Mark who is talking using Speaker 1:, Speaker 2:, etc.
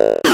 Speaker 1: Ball.